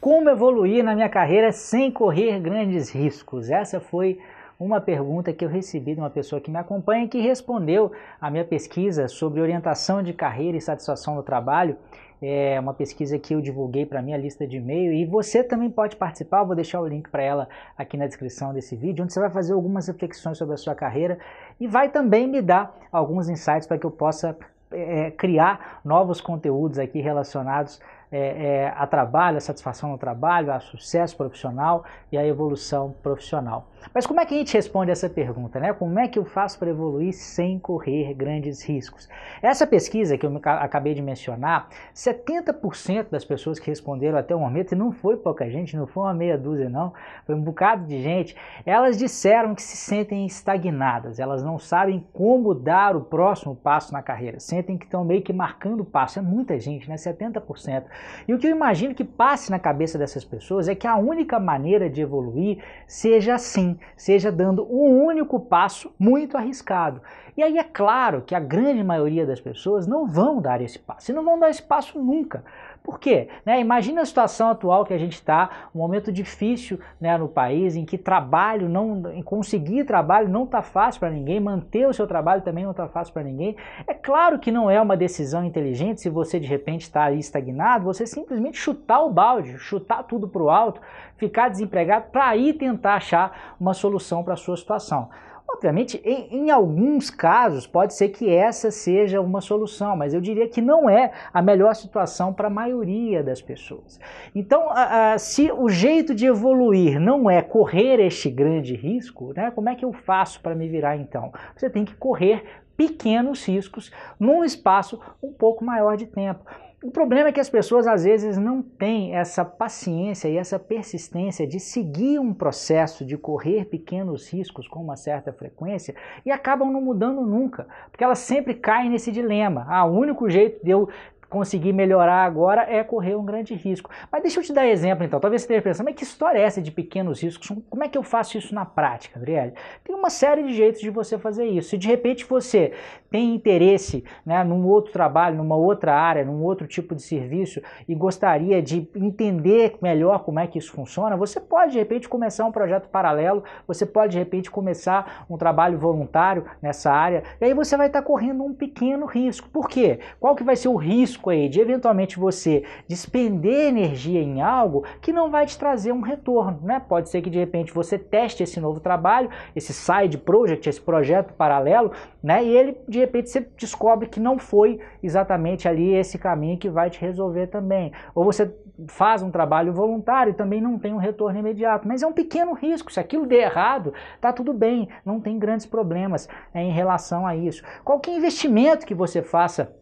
Como evoluir na minha carreira sem correr grandes riscos? Essa foi uma pergunta que eu recebi de uma pessoa que me acompanha e que respondeu à minha pesquisa sobre orientação de carreira e satisfação no trabalho. É uma pesquisa que eu divulguei para minha lista de e-mail e você também pode participar. Eu vou deixar o link para ela aqui na descrição desse vídeo, onde você vai fazer algumas reflexões sobre a sua carreira e vai também me dar alguns insights para que eu possa é, criar novos conteúdos aqui relacionados é, é, a trabalho, a satisfação no trabalho, a sucesso profissional e a evolução profissional. Mas como é que a gente responde essa pergunta? Né? Como é que eu faço para evoluir sem correr grandes riscos? Essa pesquisa que eu acabei de mencionar, 70% das pessoas que responderam até o momento, e não foi pouca gente, não foi uma meia dúzia não, foi um bocado de gente, elas disseram que se sentem estagnadas, elas não sabem como dar o próximo passo na carreira, sentem que estão meio que marcando o passo, é muita gente, né? 70%. E o que eu imagino que passe na cabeça dessas pessoas é que a única maneira de evoluir seja assim, seja dando um único passo muito arriscado. E aí é claro que a grande maioria das pessoas não vão dar esse passo, e não vão dar esse passo nunca. Por quê? Né, imagina a situação atual que a gente está, um momento difícil né, no país, em que trabalho, não, em conseguir trabalho não está fácil para ninguém, manter o seu trabalho também não está fácil para ninguém. É claro que não é uma decisão inteligente se você de repente está ali estagnado, você simplesmente chutar o balde, chutar tudo para o alto, ficar desempregado para ir tentar achar uma solução para a sua situação. Obviamente, em, em, alguns casos, pode ser que essa seja uma solução, mas eu diria que não é a melhor situação para a maioria das pessoas. Então, se o jeito de evoluir não é correr este grande risco, né, como é que eu faço para me virar então? Você tem que correr pequenos riscos num espaço um pouco maior de tempo. O problema é que as pessoas às vezes não têm essa paciência e essa persistência de seguir um processo, de correr pequenos riscos com uma certa frequência e acabam não mudando nunca, porque elas sempre caem nesse dilema. Ah, o único jeito de eu conseguir melhorar agora é correr um grande risco. Mas deixa eu te dar exemplo então. Talvez você esteja pensando, mas que história é essa de pequenos riscos? Como é que eu faço isso na prática, Adriele? Tem uma série de jeitos de você fazer isso. Se de repente você tem interesse né, num outro trabalho, numa outra área, num outro tipo de serviço e gostaria de entender melhor como é que isso funciona, você pode de repente começar um projeto paralelo, você pode de repente começar um trabalho voluntário nessa área, e aí você vai estar correndo um pequeno risco. Por quê? Qual que vai ser o risco risco aí de eventualmente você despender energia em algo que não vai te trazer um retorno, né? Pode ser que de repente você teste esse novo trabalho, esse side project, esse projeto paralelo, né? E ele de repente você descobre que não foi exatamente ali esse caminho que vai te resolver também. Ou você faz um trabalho voluntário e também não tem um retorno imediato, mas é um pequeno risco. Se aquilo der errado, tá tudo bem, não tem grandes problemas é, em relação a isso. Qualquer investimento que você faça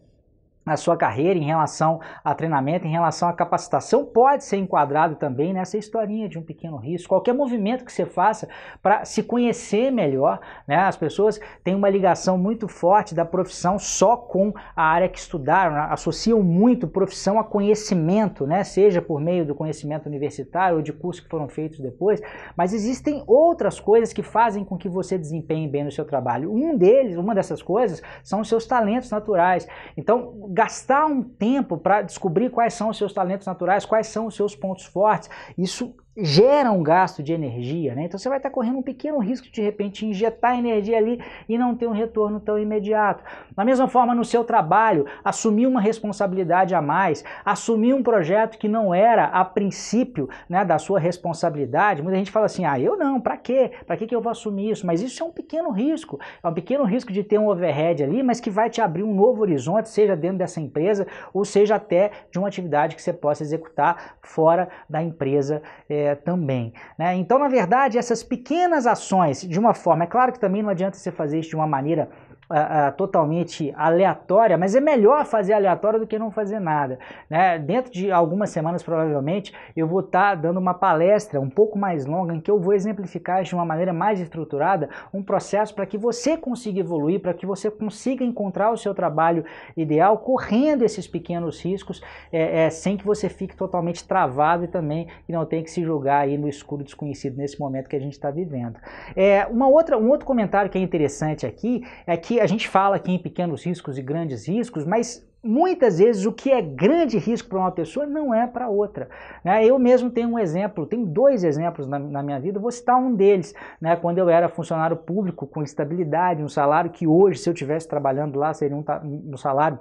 na sua carreira em relação a treinamento, em relação à capacitação, pode ser enquadrado também nessa historinha de um pequeno risco. Qualquer movimento que você faça para se conhecer melhor, né? as pessoas têm uma ligação muito forte da profissão só com a área que estudaram, né? associam muito profissão a conhecimento, né? seja por meio do conhecimento universitário ou de cursos que foram feitos depois, mas existem outras coisas que fazem com que você desempenhe bem no seu trabalho. Um deles, uma dessas coisas, são os seus talentos naturais. Então, gastar um tempo para descobrir quais são os seus talentos naturais, quais são os seus pontos fortes, isso gera um gasto de energia, né? Então você vai estar correndo um pequeno risco de de repente injetar energia ali e não ter um retorno tão imediato. Da mesma forma no seu trabalho, assumir uma responsabilidade a mais, assumir um projeto que não era a princípio, né, da sua responsabilidade. Muita gente fala assim: "Ah, eu não, para quê? Para que eu vou assumir isso?" Mas isso é um pequeno risco. É um pequeno risco de ter um overhead ali, mas que vai te abrir um novo horizonte, seja dentro dessa empresa ou seja até de uma atividade que você possa executar fora da empresa. É, também. Né? Então, na verdade, essas pequenas ações, de uma forma, é claro que também não adianta você fazer isso de uma maneira totalmente aleatória, mas é melhor fazer aleatória do que não fazer nada. Né? Dentro de algumas semanas, provavelmente, eu vou estar tá dando uma palestra um pouco mais longa em que eu vou exemplificar de uma maneira mais estruturada um processo para que você consiga evoluir, para que você consiga encontrar o seu trabalho ideal, correndo esses pequenos riscos, é, é, sem que você fique totalmente travado e também que não tenha que se julgar aí no escuro desconhecido nesse momento que a gente está vivendo. É, uma outra, um outro comentário que é interessante aqui é que a gente fala aqui em pequenos riscos e grandes riscos, mas muitas vezes o que é grande risco para uma pessoa não é para outra. Né? Eu mesmo tenho um exemplo, tenho dois exemplos na, na, minha vida, vou citar um deles. Né? Quando eu era funcionário público com estabilidade, um salário que hoje, se eu estivesse trabalhando lá, seria um, um salário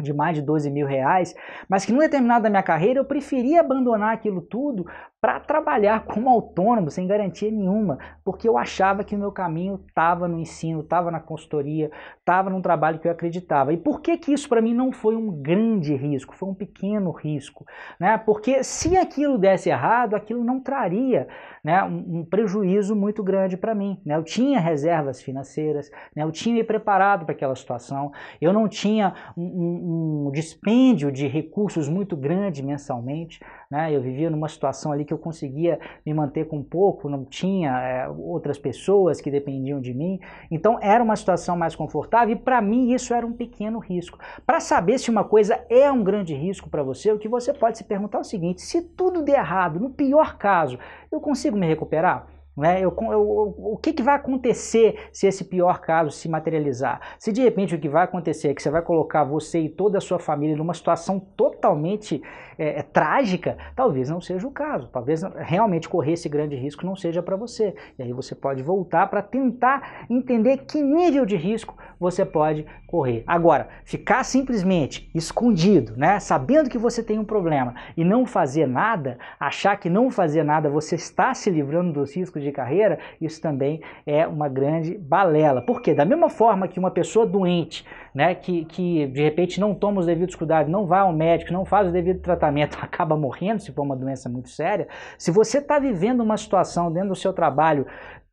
de mais de 12 mil reais, mas que num determinado da minha carreira eu preferia abandonar aquilo tudo para trabalhar como autônomo, sem garantia nenhuma, porque eu achava que o meu caminho estava no ensino, estava na consultoria, estava num trabalho que eu acreditava. E por que que isso para mim não foi um grande risco, foi um pequeno risco? Né? Porque se aquilo desse errado, aquilo não traria né, um, um prejuízo muito grande para mim. Né? Eu tinha reservas financeiras, né? eu tinha me preparado para aquela situação, eu não tinha um, um, um dispêndio de recursos muito grande mensalmente, né? eu vivia numa situação ali que eu conseguia me manter com pouco, não tinha é, outras pessoas que dependiam de mim. Então era uma situação mais confortável e para mim isso era um pequeno risco. Para saber se uma coisa é um grande risco para você, o que você pode se perguntar é o seguinte: se tudo der errado, no pior caso, eu consigo me recuperar? Né? Eu, eu, o que, que vai acontecer se esse pior caso se materializar? Se de repente o que vai acontecer é que você vai colocar você e toda a sua família numa situação totalmente é, é, trágica, talvez não seja o caso. Talvez realmente correr esse grande risco não seja para você. E aí você pode voltar para tentar entender que nível de risco você pode correr. Agora, ficar simplesmente escondido, né, sabendo que você tem um problema e não fazer nada, achar que não fazer nada você está se livrando dos riscos de carreira, isso também é uma grande balela. Por quê? Da mesma forma que uma pessoa doente, né, que, que de repente não toma os devidos cuidados, não vai ao médico, não faz o devido tratamento, acaba morrendo se for uma doença muito séria, se você está vivendo uma situação dentro do seu trabalho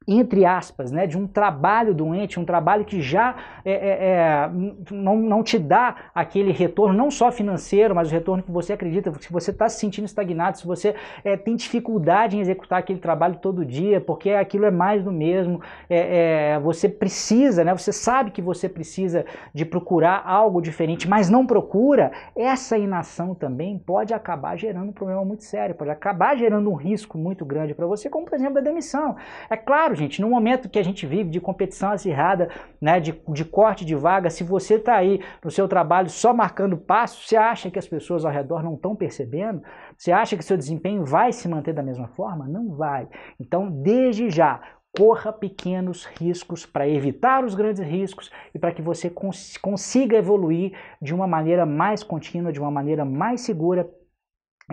entre aspas, né, de um trabalho doente, um trabalho que já é, é, é, não, não te dá aquele retorno, não só financeiro, mas o retorno que você acredita, se você está se sentindo estagnado, se você é, tem dificuldade em executar aquele trabalho todo dia, porque aquilo é mais do mesmo, é, é, você precisa, né, você sabe que você precisa de procurar algo diferente, mas não procura, essa inação também pode acabar gerando um problema muito sério, pode acabar gerando um risco muito grande para você, como por exemplo a demissão. É claro, gente, no momento que a gente vive de competição acirrada, né, de, de corte de vaga, se você está aí no seu trabalho só marcando passo, você acha que as pessoas ao redor não estão percebendo? Você acha que seu desempenho vai se manter da mesma forma? Não vai. Então, desde já, corra pequenos riscos para evitar os grandes riscos e para que você cons consiga evoluir de uma maneira mais contínua, de uma maneira mais segura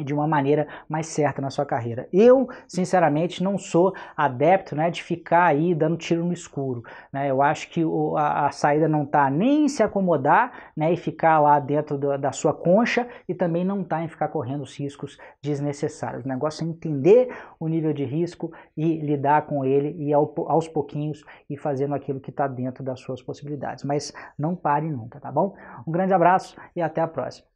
de uma maneira mais certa na sua carreira. Eu, sinceramente, não sou adepto né, de ficar aí dando tiro no escuro. Né? Eu acho que o, a, a, saída não está nem em se acomodar né, e ficar lá dentro do, da sua concha e também não está em ficar correndo os riscos desnecessários. O negócio é entender o nível de risco e lidar com ele e ao, aos pouquinhos e fazendo aquilo que está dentro das suas possibilidades. Mas não pare nunca, tá bom? Um grande abraço e até a próxima.